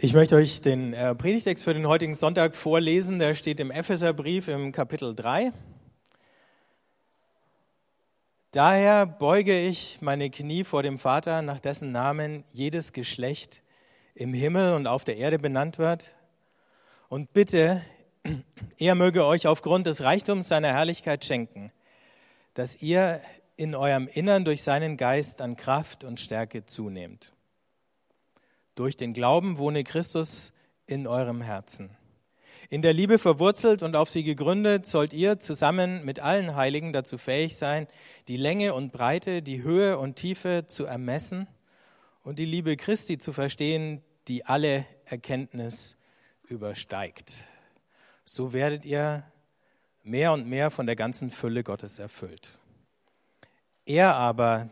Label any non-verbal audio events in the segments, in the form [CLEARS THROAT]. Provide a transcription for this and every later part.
Ich möchte euch den äh, Predigtext für den heutigen Sonntag vorlesen. Der steht im Epheserbrief im Kapitel 3. Daher beuge ich meine Knie vor dem Vater, nach dessen Namen jedes Geschlecht im Himmel und auf der Erde benannt wird, und bitte, [CLEARS THROAT] er möge euch aufgrund des Reichtums seiner Herrlichkeit schenken, dass ihr in eurem Innern durch seinen Geist an Kraft und Stärke zunehmt. Durch den Glauben wohne Christus in eurem Herzen. In der Liebe verwurzelt und auf sie gegründet, sollt ihr zusammen mit allen Heiligen dazu fähig sein, die Länge und Breite, die Höhe und Tiefe zu ermessen und die Liebe Christi zu verstehen, die alle Erkenntnis übersteigt. So werdet ihr mehr und mehr von der ganzen Fülle Gottes erfüllt. Er aber,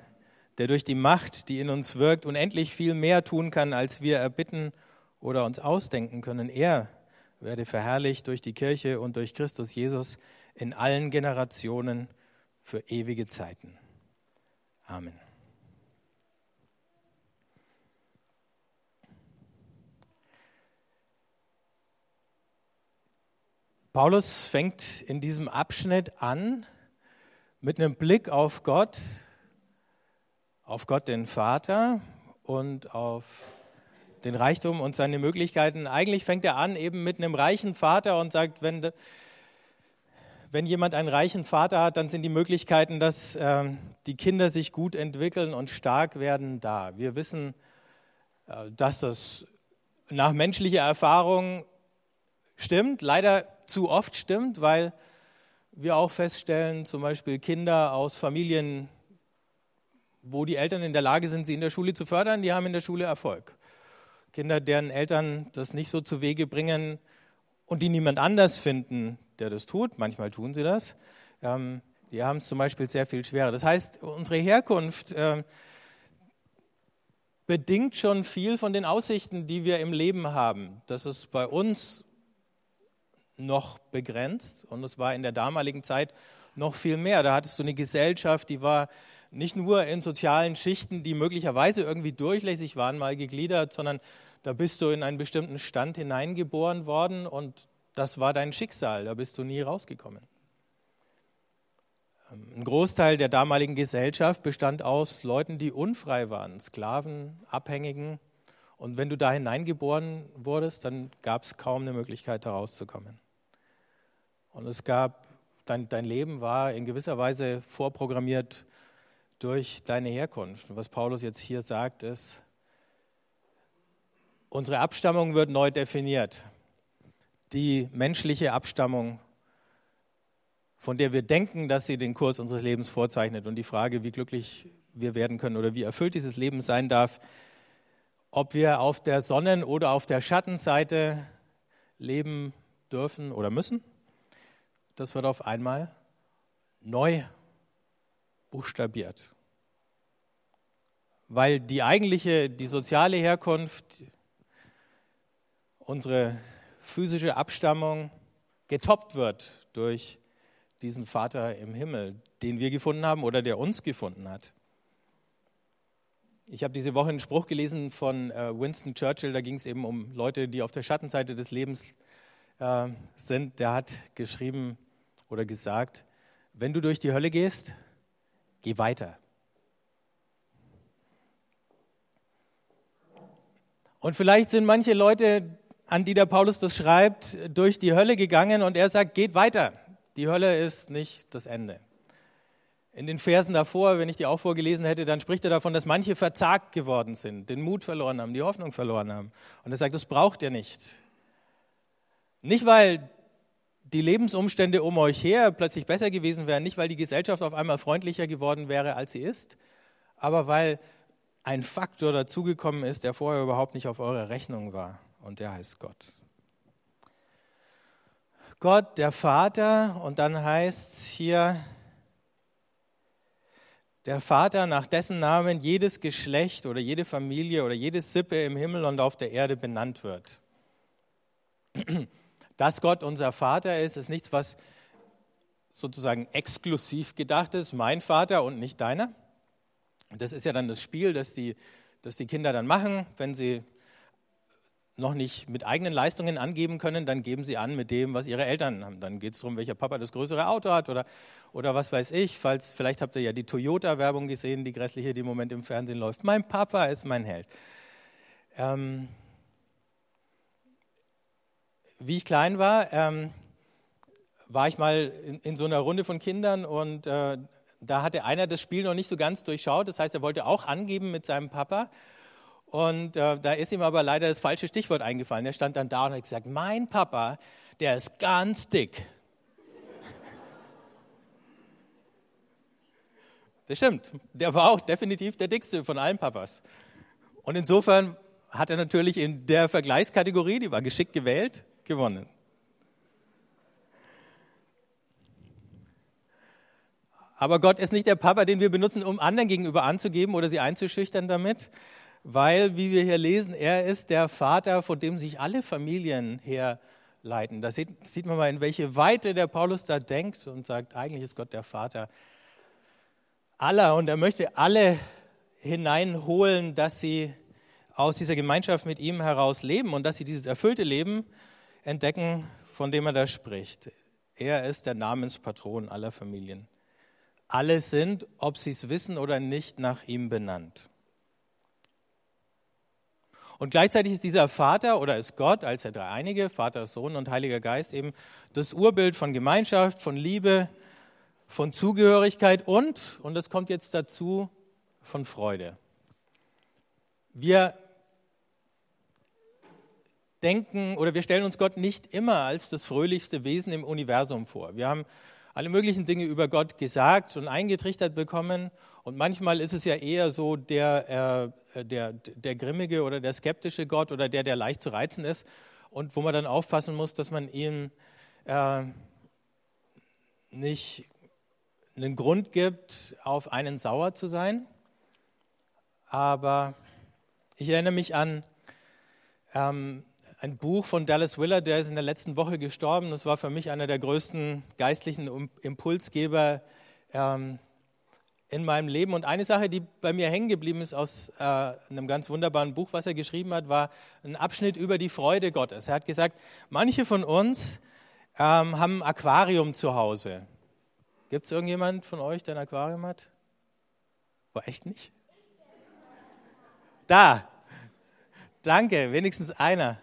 der durch die Macht, die in uns wirkt, unendlich viel mehr tun kann, als wir erbitten oder uns ausdenken können, er werde verherrlicht durch die Kirche und durch Christus Jesus in allen Generationen für ewige Zeiten. Amen. Paulus fängt in diesem Abschnitt an mit einem Blick auf Gott, auf Gott den Vater und auf den Reichtum und seine Möglichkeiten. Eigentlich fängt er an eben mit einem reichen Vater und sagt, wenn, wenn jemand einen reichen Vater hat, dann sind die Möglichkeiten, dass äh, die Kinder sich gut entwickeln und stark werden, da. Wir wissen, äh, dass das nach menschlicher Erfahrung stimmt, leider zu oft stimmt, weil wir auch feststellen, zum Beispiel Kinder aus Familien, wo die Eltern in der Lage sind, sie in der Schule zu fördern, die haben in der Schule Erfolg. Kinder, deren Eltern das nicht so zu Wege bringen und die niemand anders finden, der das tut, manchmal tun sie das, ähm, die haben es zum Beispiel sehr viel schwerer. Das heißt, unsere Herkunft äh, bedingt schon viel von den Aussichten, die wir im Leben haben. Das ist bei uns noch begrenzt und es war in der damaligen Zeit noch viel mehr. Da hattest du eine Gesellschaft, die war nicht nur in sozialen Schichten, die möglicherweise irgendwie durchlässig waren, mal gegliedert, sondern da bist du in einen bestimmten Stand hineingeboren worden und das war dein Schicksal, da bist du nie rausgekommen. Ähm, ein Großteil der damaligen Gesellschaft bestand aus Leuten, die unfrei waren, Sklaven, Abhängigen. Und wenn du da hineingeboren wurdest, dann gab es kaum eine Möglichkeit, da rauszukommen. Und es gab, dein, dein Leben war in gewisser Weise vorprogrammiert durch deine Herkunft. Und was Paulus jetzt hier sagt, ist, unsere Abstammung wird neu definiert. Die menschliche Abstammung, von der wir denken, dass sie den Kurs unseres Lebens vorzeichnet und die Frage, wie glücklich wir werden können oder wie erfüllt dieses Leben sein darf, ob wir auf der Sonnen- oder auf der Schattenseite leben dürfen oder müssen das wird auf einmal neu buchstabiert. Weil die eigentliche, die soziale Herkunft, unsere physische Abstammung getoppt wird durch diesen Vater im Himmel, den wir gefunden haben oder der uns gefunden hat. Ich habe diese Woche einen Spruch gelesen von äh, Winston Churchill, da ging es eben um Leute, die auf der Schattenseite des Lebens äh, sind. Der hat geschrieben, oder gesagt, wenn du durch die Hölle gehst, geh weiter. Und vielleicht sind manche Leute, an die der Paulus das schreibt, durch die Hölle gegangen und er sagt, geht weiter. Die Hölle ist nicht das Ende. In den Versen davor, wenn ich die auch vorgelesen hätte, dann spricht er davon, dass manche verzagt geworden sind, den Mut verloren haben, die Hoffnung verloren haben. Und er sagt, das braucht ihr nicht. Nicht, weil die Lebensumstände um euch her plötzlich besser gewesen wären, nicht weil die Gesellschaft auf einmal freundlicher geworden wäre, als sie ist, aber weil ein Faktor dazugekommen ist, der vorher überhaupt nicht auf eurer Rechnung war. Und der heißt Gott. Gott, der Vater, und dann heißt es hier, der Vater, nach dessen Namen jedes Geschlecht oder jede Familie oder jede Sippe im Himmel und auf der Erde benannt wird. Dass Gott unser Vater ist, ist nichts, was sozusagen exklusiv gedacht ist, mein Vater und nicht deiner. Das ist ja dann das Spiel, das die, das die Kinder dann machen, wenn sie noch nicht mit eigenen Leistungen angeben können, dann geben sie an mit dem, was ihre Eltern haben. Dann geht es darum, welcher Papa das größere Auto hat oder, oder was weiß ich. Falls, vielleicht habt ihr ja die Toyota-Werbung gesehen, die grässliche, die im Moment im Fernsehen läuft. Mein Papa ist mein Held. Ähm, wie ich klein war, ähm, war ich mal in, in, so einer Runde von Kindern und äh, da hatte einer das Spiel noch nicht so ganz durchschaut. Das heißt, er wollte auch angeben mit seinem Papa. Und äh, da ist ihm aber leider das falsche Stichwort eingefallen. Er stand dann da und hat gesagt, mein Papa, der ist ganz dick. Das stimmt. Der war auch definitiv der dickste von allen Papas. Und insofern hat er natürlich in der Vergleichskategorie, die war geschickt gewählt, gewonnen. Aber Gott ist nicht der Papa, den wir benutzen, um anderen gegenüber anzugeben oder sie einzuschüchtern damit, weil, wie wir hier lesen, er ist der Vater, von dem sich alle Familien herleiten. Da sieht, sieht man mal, in welche Weite der Paulus da denkt und sagt, eigentlich ist Gott der Vater aller und er möchte alle hineinholen, dass sie aus dieser Gemeinschaft mit ihm heraus leben und dass sie dieses erfüllte Leben entdecken, von dem er da spricht. Er ist der Namenspatron aller Familien. Alle sind, ob sie es wissen oder nicht, nach ihm benannt. Und gleichzeitig ist dieser Vater oder ist Gott als der Dreieinige, Vater, Sohn und Heiliger Geist eben das Urbild von Gemeinschaft, von Liebe, von Zugehörigkeit und, und das kommt jetzt dazu, von Freude. Wir denken oder wir stellen uns Gott nicht immer als das fröhlichste Wesen im Universum vor. Wir haben alle möglichen Dinge über Gott gesagt und eingetrichtert bekommen und manchmal ist es ja eher so der, äh, der, der grimmige oder der skeptische Gott oder der, der leicht zu reizen ist und wo man dann aufpassen muss, dass man ihm äh, nicht einen Grund gibt, auf einen sauer zu sein. Aber ich erinnere mich an ähm, ein Buch von Dallas Willard, der ist in der letzten Woche gestorben. Das war für mich einer der größten geistlichen Impulsgeber ähm, in meinem Leben. Und eine Sache, die bei mir hängen geblieben ist aus äh, einem ganz wunderbaren Buch, was er geschrieben hat, war ein Abschnitt über die Freude Gottes. Er hat gesagt, manche von uns ähm, haben ein Aquarium zu Hause. Gibt es irgendjemand von euch, der ein Aquarium hat? War echt nicht? Da. Danke, wenigstens einer.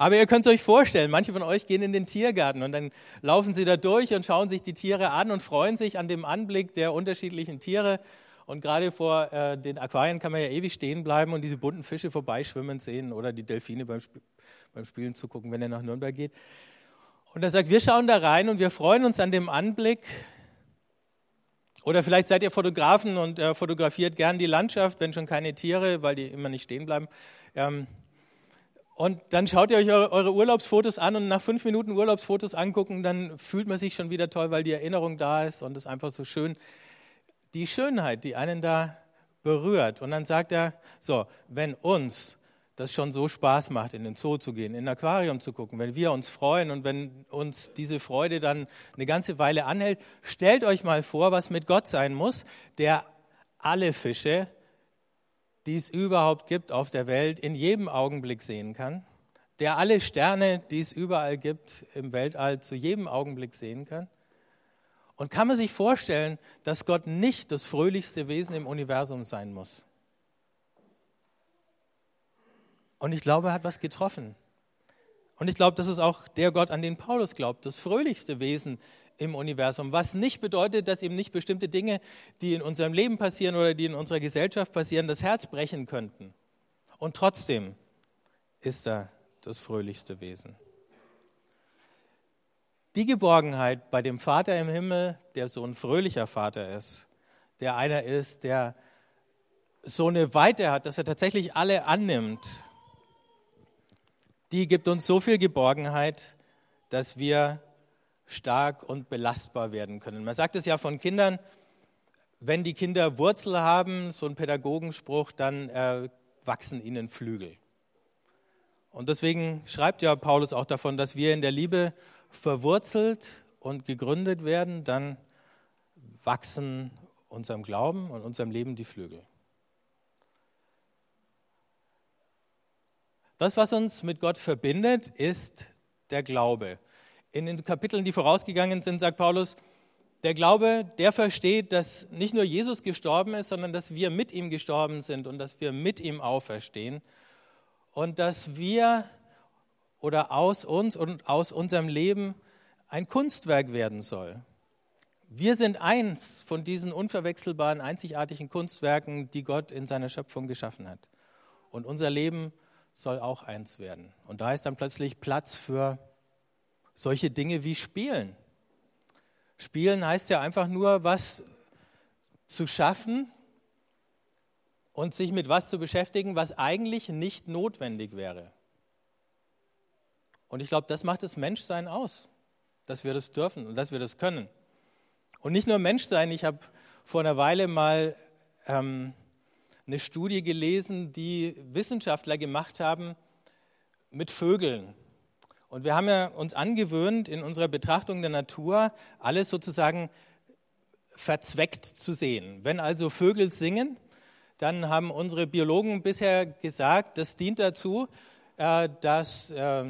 Aber ihr könnt es euch vorstellen, manche von euch gehen in den Tiergarten und dann laufen sie da durch und schauen sich die Tiere an und freuen sich an dem Anblick der unterschiedlichen Tiere. Und gerade vor äh, den Aquarien kann man ja ewig stehen bleiben und diese bunten Fische vorbeischwimmen sehen oder die Delfine beim, Sp beim Spielen zugucken, wenn er nach Nürnberg geht. Und er sagt, wir schauen da rein und wir freuen uns an dem Anblick. Oder vielleicht seid ihr Fotografen und äh, fotografiert gern die Landschaft, wenn schon keine Tiere, weil die immer nicht stehen bleiben. Ähm, und dann schaut ihr euch eure Urlaubsfotos an und nach fünf Minuten Urlaubsfotos angucken, dann fühlt man sich schon wieder toll, weil die Erinnerung da ist und es einfach so schön. Die Schönheit, die einen da berührt. Und dann sagt er, so, wenn uns das schon so Spaß macht, in den Zoo zu gehen, in ein Aquarium zu gucken, wenn wir uns freuen und wenn uns diese Freude dann eine ganze Weile anhält, stellt euch mal vor, was mit Gott sein muss, der alle Fische die es überhaupt gibt auf der Welt, in jedem Augenblick sehen kann, der alle Sterne, die es überall gibt im Weltall, zu jedem Augenblick sehen kann. Und kann man sich vorstellen, dass Gott nicht das fröhlichste Wesen im Universum sein muss? Und ich glaube, er hat was getroffen. Und ich glaube, das ist auch der Gott, an den Paulus glaubt, das fröhlichste Wesen im Universum. Was nicht bedeutet, dass eben nicht bestimmte Dinge, die in unserem Leben passieren oder die in unserer Gesellschaft passieren, das Herz brechen könnten. Und trotzdem ist er das fröhlichste Wesen. Die Geborgenheit bei dem Vater im Himmel, der so ein fröhlicher Vater ist, der einer ist, der so eine Weite hat, dass er tatsächlich alle annimmt, die gibt uns so viel Geborgenheit, dass wir stark und belastbar werden können. Man sagt es ja von Kindern, wenn die Kinder Wurzel haben, so ein Pädagogenspruch, dann äh, wachsen ihnen Flügel. Und deswegen schreibt ja Paulus auch davon, dass wir in der Liebe verwurzelt und gegründet werden, dann wachsen unserem Glauben und unserem Leben die Flügel. Das, was uns mit Gott verbindet, ist der Glaube. In den Kapiteln, die vorausgegangen sind, sagt Paulus, der Glaube, der versteht, dass nicht nur Jesus gestorben ist, sondern dass wir mit ihm gestorben sind und dass wir mit ihm auferstehen und dass wir oder aus uns und aus unserem Leben ein Kunstwerk werden soll. Wir sind eins von diesen unverwechselbaren, einzigartigen Kunstwerken, die Gott in seiner Schöpfung geschaffen hat. Und unser Leben soll auch eins werden. Und da ist dann plötzlich Platz für solche Dinge wie Spielen. Spielen heißt ja einfach nur, was zu schaffen und sich mit was zu beschäftigen, was eigentlich nicht notwendig wäre. Und ich glaube, das macht das Menschsein aus, dass wir das dürfen und dass wir das können. Und nicht nur Menschsein, ich habe vor einer Weile mal ähm, eine Studie gelesen, die Wissenschaftler gemacht haben mit Vögeln. Und wir haben ja uns angewöhnt, in unserer Betrachtung der Natur alles sozusagen verzweckt zu sehen. Wenn also Vögel singen, dann haben unsere Biologen bisher gesagt, das dient dazu, äh, dass äh,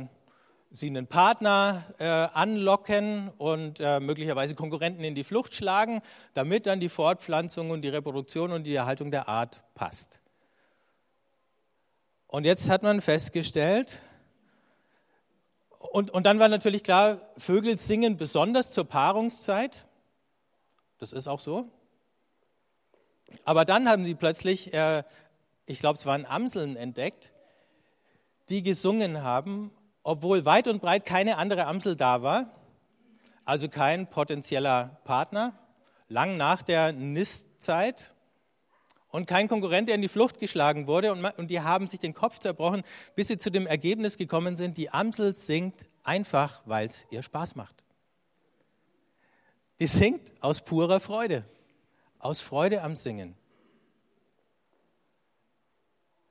sie einen Partner äh, anlocken und äh, möglicherweise Konkurrenten in die Flucht schlagen, damit dann die Fortpflanzung und die Reproduktion und die Erhaltung der Art passt. Und jetzt hat man festgestellt, und, und dann war natürlich klar, Vögel singen besonders zur Paarungszeit. Das ist auch so. Aber dann haben sie plötzlich, äh, ich glaube, es waren Amseln entdeckt, die gesungen haben obwohl weit und breit keine andere Amsel da war, also kein potenzieller Partner, lang nach der Nistzeit und kein Konkurrent, der in die Flucht geschlagen wurde. Und, und die haben sich den Kopf zerbrochen, bis sie zu dem Ergebnis gekommen sind, die Amsel singt einfach, weil es ihr Spaß macht. Die singt aus purer Freude, aus Freude am Singen.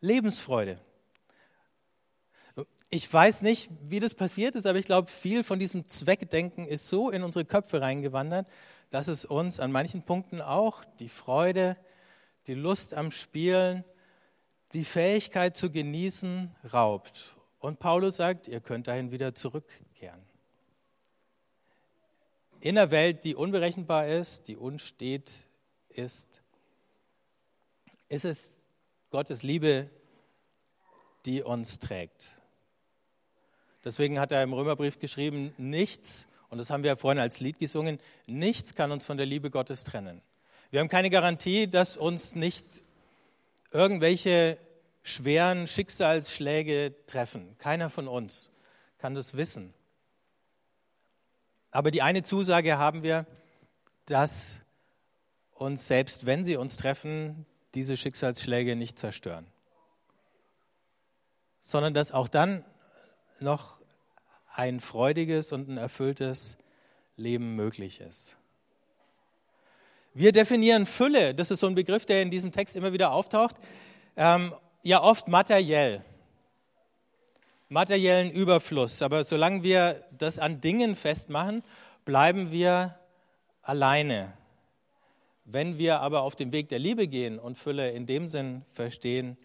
Lebensfreude. Ich weiß nicht, wie das passiert ist, aber ich glaube, viel von diesem Zweckdenken ist so in unsere Köpfe reingewandert, dass es uns an manchen Punkten auch die Freude, die Lust am Spielen, die Fähigkeit zu genießen raubt. Und Paulus sagt, ihr könnt dahin wieder zurückkehren. In einer Welt, die unberechenbar ist, die unstet ist, ist es Gottes Liebe, die uns trägt. Deswegen hat er im Römerbrief geschrieben, nichts, und das haben wir ja vorhin als Lied gesungen, nichts kann uns von der Liebe Gottes trennen. Wir haben keine Garantie, dass uns nicht irgendwelche schweren Schicksalsschläge treffen. Keiner von uns kann das wissen. Aber die eine Zusage haben wir, dass uns, selbst wenn sie uns treffen, diese Schicksalsschläge nicht zerstören, sondern dass auch dann noch ein freudiges und ein erfülltes Leben möglich ist. Wir definieren Fülle, das ist so ein Begriff, der in diesem Text immer wieder auftaucht, ähm, ja oft materiell, materiellen Überfluss. Aber solange wir das an Dingen festmachen, bleiben wir alleine. Wenn wir aber auf den Weg der Liebe gehen und Fülle in dem Sinn verstehen,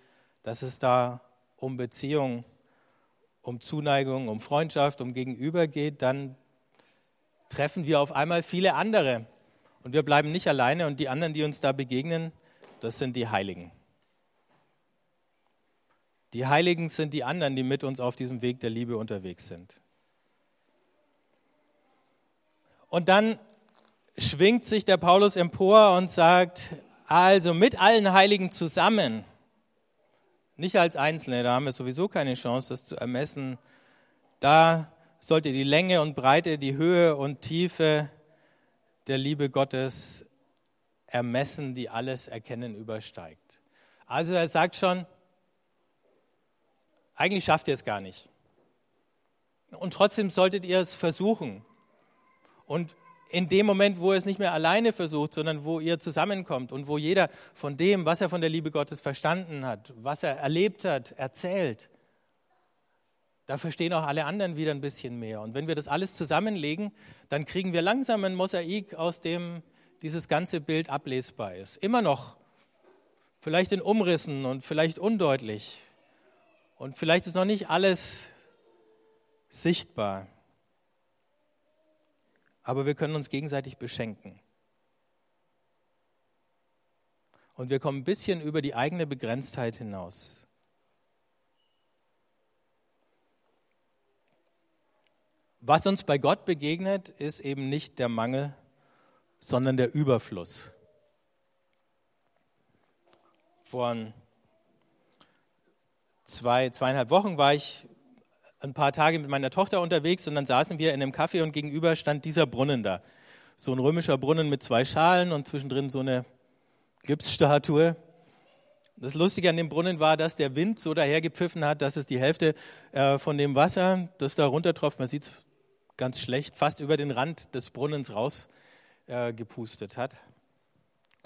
dass es da um Beziehung um Zuneigung, um Freundschaft, um Gegenüber geht, dann treffen wir auf einmal viele andere. Und wir bleiben nicht alleine und die anderen, die uns da begegnen, das sind die Heiligen. Die Heiligen sind die anderen, die mit uns auf diesem Weg der Liebe unterwegs sind. Und dann schwingt sich der Paulus empor und sagt, also mit allen Heiligen zusammen nicht als Einzelne, da haben wir sowieso keine Chance, das zu ermessen. Da sollte die Länge und Breite, die Höhe und Tiefe der Liebe Gottes ermessen, die alles Erkennen übersteigt. Also er sagt schon, eigentlich schafft ihr es gar nicht. Und trotzdem solltet ihr es versuchen. Und in dem Moment, wo er es nicht mehr alleine versucht, sondern wo ihr zusammenkommt und wo jeder von dem, was er von der Liebe Gottes verstanden hat, was er erlebt hat, erzählt, da verstehen auch alle anderen wieder ein bisschen mehr. Und wenn wir das alles zusammenlegen, dann kriegen wir langsam ein Mosaik, aus dem dieses ganze Bild ablesbar ist. Immer noch, vielleicht in Umrissen und vielleicht undeutlich. Und vielleicht ist noch nicht alles sichtbar. Aber wir können uns gegenseitig beschenken. Und wir kommen ein bisschen über die eigene Begrenztheit hinaus. Was uns bei Gott begegnet, ist eben nicht der Mangel, sondern der Überfluss. Vor zwei, zweieinhalb Wochen war ich ein paar Tage mit meiner Tochter unterwegs und dann saßen wir in einem Café und gegenüber stand dieser Brunnen da. So ein römischer Brunnen mit zwei Schalen und zwischendrin so eine Gipsstatue. Das Lustige an dem Brunnen war, dass der Wind so dahergepfiffen hat, dass es die Hälfte äh, von dem Wasser, das da runtertropft, man sieht es ganz schlecht, fast über den Rand des Brunnens rausgepustet äh, hat.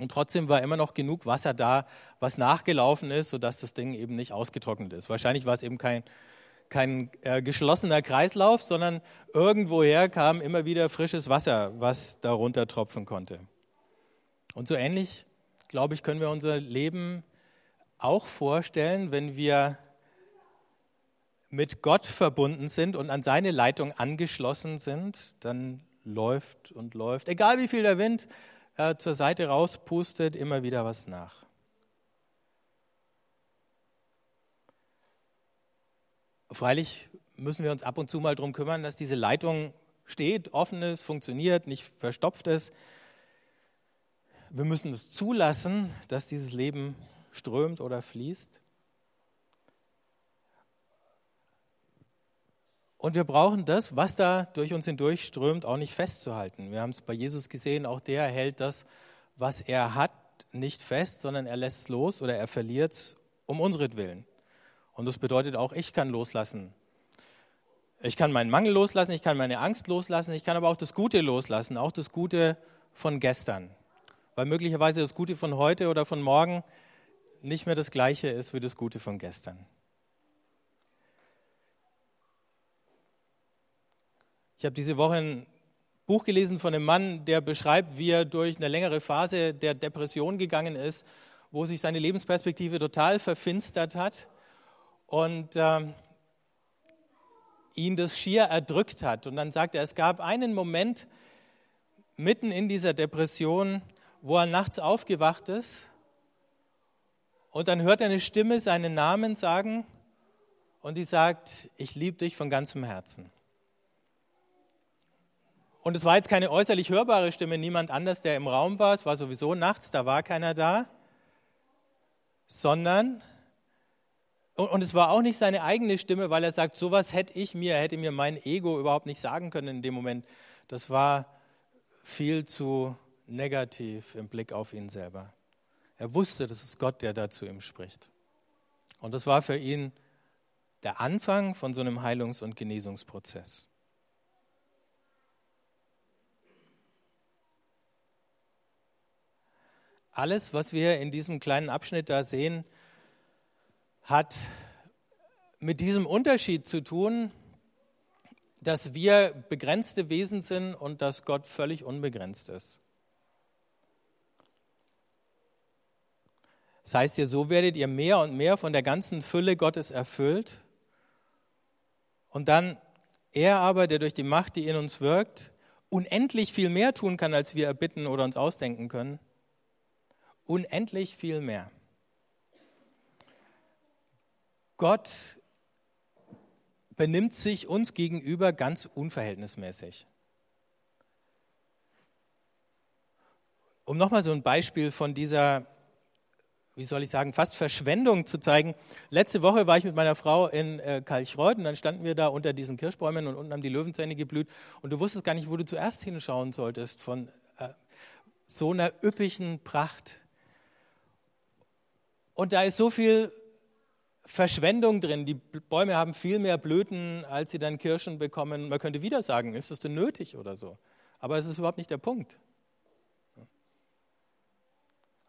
Und trotzdem war immer noch genug Wasser da, was nachgelaufen ist, sodass das Ding eben nicht ausgetrocknet ist. Wahrscheinlich war es eben kein, kein äh, geschlossener Kreislauf, sondern irgendwoher kam immer wieder frisches Wasser, was darunter tropfen konnte. Und so ähnlich, glaube ich, können wir unser Leben auch vorstellen, wenn wir mit Gott verbunden sind und an seine Leitung angeschlossen sind, dann läuft und läuft, egal wie viel der Wind äh, zur Seite rauspustet, immer wieder was nach. Freilich müssen wir uns ab und zu mal darum kümmern, dass diese Leitung steht, offen ist, funktioniert, nicht verstopft ist. Wir müssen es zulassen, dass dieses Leben strömt oder fließt. Und wir brauchen das, was da durch uns hindurch strömt, auch nicht festzuhalten. Wir haben es bei Jesus gesehen, auch der hält das, was er hat, nicht fest, sondern er lässt es los oder er verliert es um unseren Und das bedeutet auch, ich kann loslassen. Ich kann meinen Mangel loslassen, ich kann meine Angst loslassen, ich kann aber auch das Gute loslassen, auch das Gute von gestern. Weil möglicherweise das Gute von heute oder von morgen nicht mehr das gleiche ist wie das Gute von gestern. Ich habe diese Woche ein Buch gelesen von einem Mann, der beschreibt, wie er durch eine längere Phase der Depression gegangen ist, wo sich seine Lebensperspektive total verfinstert hat und äh, ihn das schier erdrückt hat. Und dann sagt er, es gab einen Moment mitten in dieser Depression, wo er nachts aufgewacht ist und dann hört er eine Stimme seinen Namen sagen und die sagt, ich liebe dich von ganzem Herzen. Und es war jetzt keine äußerlich hörbare Stimme, niemand anders, der im Raum war. Es war sowieso nachts, da war keiner da. Sondern, und es war auch nicht seine eigene Stimme, weil er sagt, sowas hätte ich mir, hätte mir mein Ego überhaupt nicht sagen können in dem Moment. Das war viel zu negativ im Blick auf ihn selber. Er wusste, das ist Gott, der da zu ihm spricht. Und das war für ihn der Anfang von so einem Heilungs- und Genesungsprozess. Alles, was wir in diesem kleinen Abschnitt da sehen, hat mit diesem Unterschied zu tun, dass wir begrenzte Wesen sind und dass Gott völlig unbegrenzt ist. Das heißt ihr, so werdet ihr mehr und mehr von der ganzen Fülle Gottes erfüllt. Und dann er aber, der durch die Macht, die in uns wirkt, unendlich viel mehr tun kann, als wir erbitten oder uns ausdenken können, unendlich viel mehr. Gott benimmt sich uns gegenüber ganz unverhältnismäßig. Um nochmal so ein Beispiel von dieser, wie soll ich sagen, fast Verschwendung zu zeigen. Letzte Woche war ich mit meiner Frau in äh, Kalchreuth und dann standen wir da unter diesen Kirschbäumen und unten haben die Löwenzähne geblüht und du wusstest gar nicht, wo du zuerst hinschauen solltest von äh, so einer üppigen Pracht. Und da ist so viel Verschwendung drin. Die Bäume haben viel mehr Blüten, als sie dann Kirschen bekommen. Man könnte wieder sagen, ist das denn nötig oder so? Aber es ist überhaupt nicht der Punkt.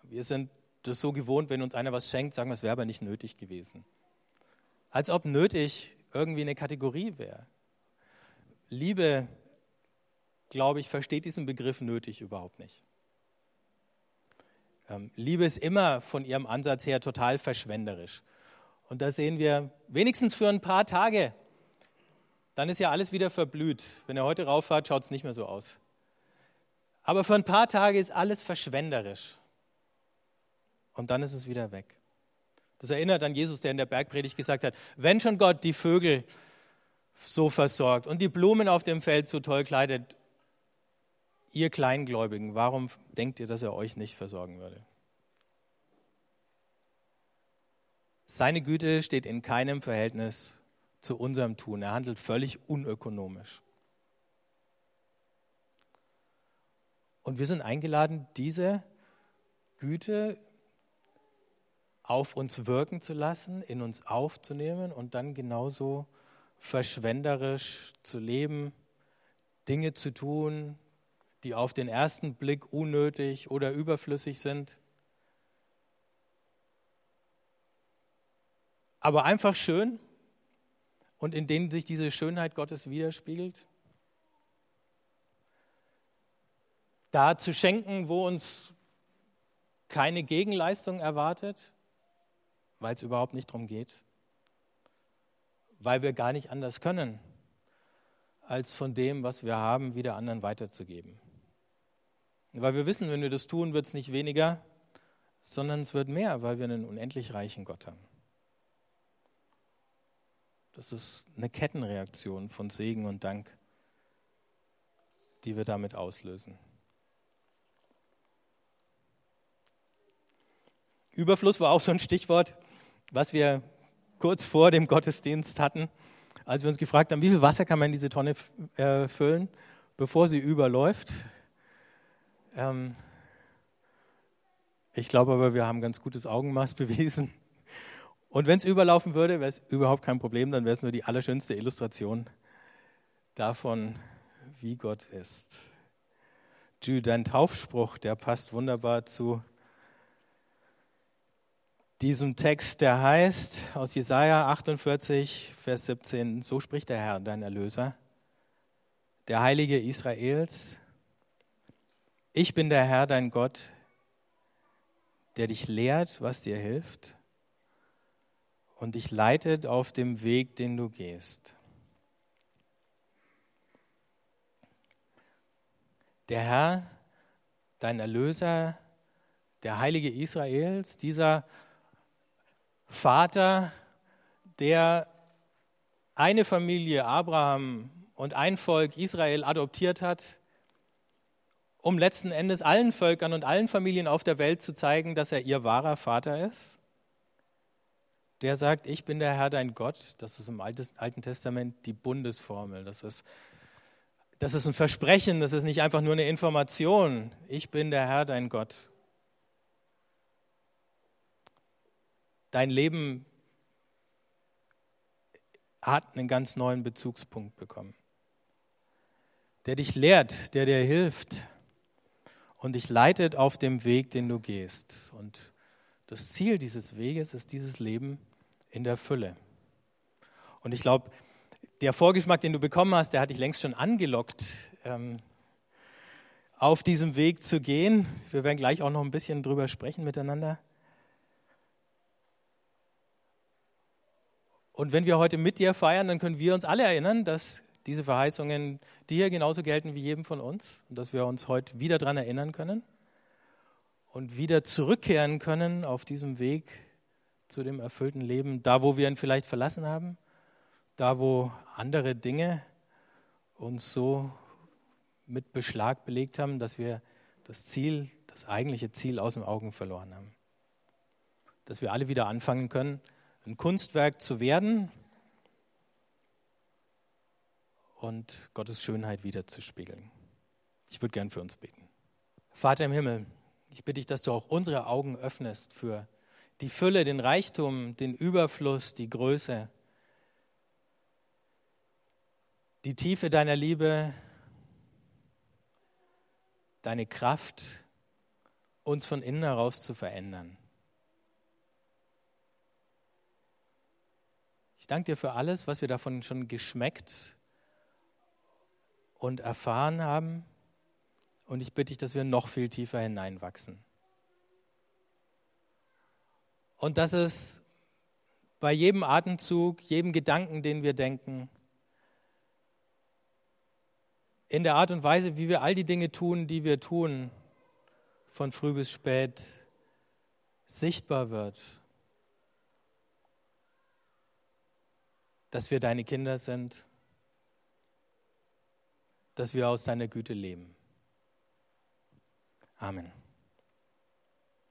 Wir sind das so gewohnt, wenn uns einer was schenkt, sagen wir, es wäre aber nicht nötig gewesen. Als ob nötig irgendwie eine Kategorie wäre. Liebe, glaube ich, versteht diesen Begriff nötig überhaupt nicht. Ähm, Liebe ist immer von ihrem Ansatz her total verschwenderisch. Und da sehen wir wenigstens für ein paar Tage, dann ist ja alles wieder verblüht. Wenn ihr heute rauffahrt, schaut es nicht mehr so aus. Aber für ein paar Tage ist alles verschwenderisch. Und dann ist es wieder weg. Das erinnert an Jesus, der in der Bergpredigt gesagt hat, wenn schon Gott die Vögel so versorgt und die Blumen auf dem Feld so toll kleidet, ihr Kleingläubigen, warum denkt ihr, dass er euch nicht versorgen würde? Seine Güte steht in keinem Verhältnis zu unserem Tun. Er handelt völlig unökonomisch. Und wir sind eingeladen, diese Güte auf uns wirken zu lassen, in uns aufzunehmen und dann genauso verschwenderisch zu leben, Dinge zu tun, die auf den ersten Blick unnötig oder überflüssig sind. Aber einfach schön und in denen sich diese Schönheit Gottes widerspiegelt. Da zu schenken, wo uns keine Gegenleistung erwartet, weil es überhaupt nicht darum geht, weil wir gar nicht anders können, als von dem, was wir haben, wieder anderen weiterzugeben. Weil wir wissen, wenn wir das tun, wird es nicht weniger, sondern es wird mehr, weil wir einen unendlich reichen Gott haben. Das ist eine Kettenreaktion von Segen und Dank, die wir damit auslösen. Überfluss war auch so ein Stichwort, was wir kurz vor dem Gottesdienst hatten, als wir uns gefragt haben, wie viel Wasser kann man in diese Tonne äh, füllen, bevor sie überläuft. Ähm, ich glaube aber, wir haben ganz gutes Augenmaß [LAUGHS] bewiesen. Und wenn es überlaufen würde, wäre es überhaupt kein Problem, dann wäre es nur die allerschönste Illustration davon, wie Gott ist. Jude, dein Taufspruch, der passt wunderbar zu diesem Text, der heißt aus Jesaja 48, Vers 17: So spricht der Herr, dein Erlöser, der Heilige Israels. Ich bin der Herr, dein Gott, der dich lehrt, was dir hilft und dich leitet auf dem Weg, den du gehst. Der Herr, dein Erlöser, der Heilige Israels, dieser Vater, der eine Familie, Abraham und ein Volk Israel adoptiert hat, um letzten Endes allen Völkern und allen Familien auf der Welt zu zeigen, dass er ihr wahrer Vater ist der sagt, ich bin der Herr dein Gott. Das ist im Alten Testament die Bundesformel. Das ist, das ist ein Versprechen, das ist nicht einfach nur eine Information. Ich bin der Herr dein Gott. Dein Leben hat einen ganz neuen Bezugspunkt bekommen. Der dich lehrt, der dir hilft und dich leitet auf dem Weg, den du gehst. Und das Ziel dieses Weges ist dieses Leben in der Fülle. Und ich glaube, der Vorgeschmack, den du bekommen hast, der hat dich längst schon angelockt, ähm, auf diesem Weg zu gehen. Wir werden gleich auch noch ein bisschen drüber sprechen miteinander. Und wenn wir heute mit dir feiern, dann können wir uns alle erinnern, dass diese Verheißungen dir genauso gelten wie jedem von uns und dass wir uns heute wieder daran erinnern können und wieder zurückkehren können auf diesem Weg zu dem erfüllten Leben, da wo wir ihn vielleicht verlassen haben, da wo andere Dinge uns so mit Beschlag belegt haben, dass wir das Ziel, das eigentliche Ziel aus den Augen verloren haben. Dass wir alle wieder anfangen können, ein Kunstwerk zu werden und Gottes Schönheit wieder zu spiegeln. Ich würde gern für uns beten. Vater im Himmel, ich bitte dich, dass du auch unsere Augen öffnest für die Fülle, den Reichtum, den Überfluss, die Größe, die Tiefe deiner Liebe, deine Kraft, uns von innen heraus zu verändern. Ich danke dir für alles, was wir davon schon geschmeckt und erfahren haben. Und ich bitte dich, dass wir noch viel tiefer hineinwachsen. Und dass es bei jedem Atemzug, jedem Gedanken, den wir denken, in der Art und Weise, wie wir all die Dinge tun, die wir tun, von früh bis spät, sichtbar wird, dass wir deine Kinder sind, dass wir aus deiner Güte leben. Amen.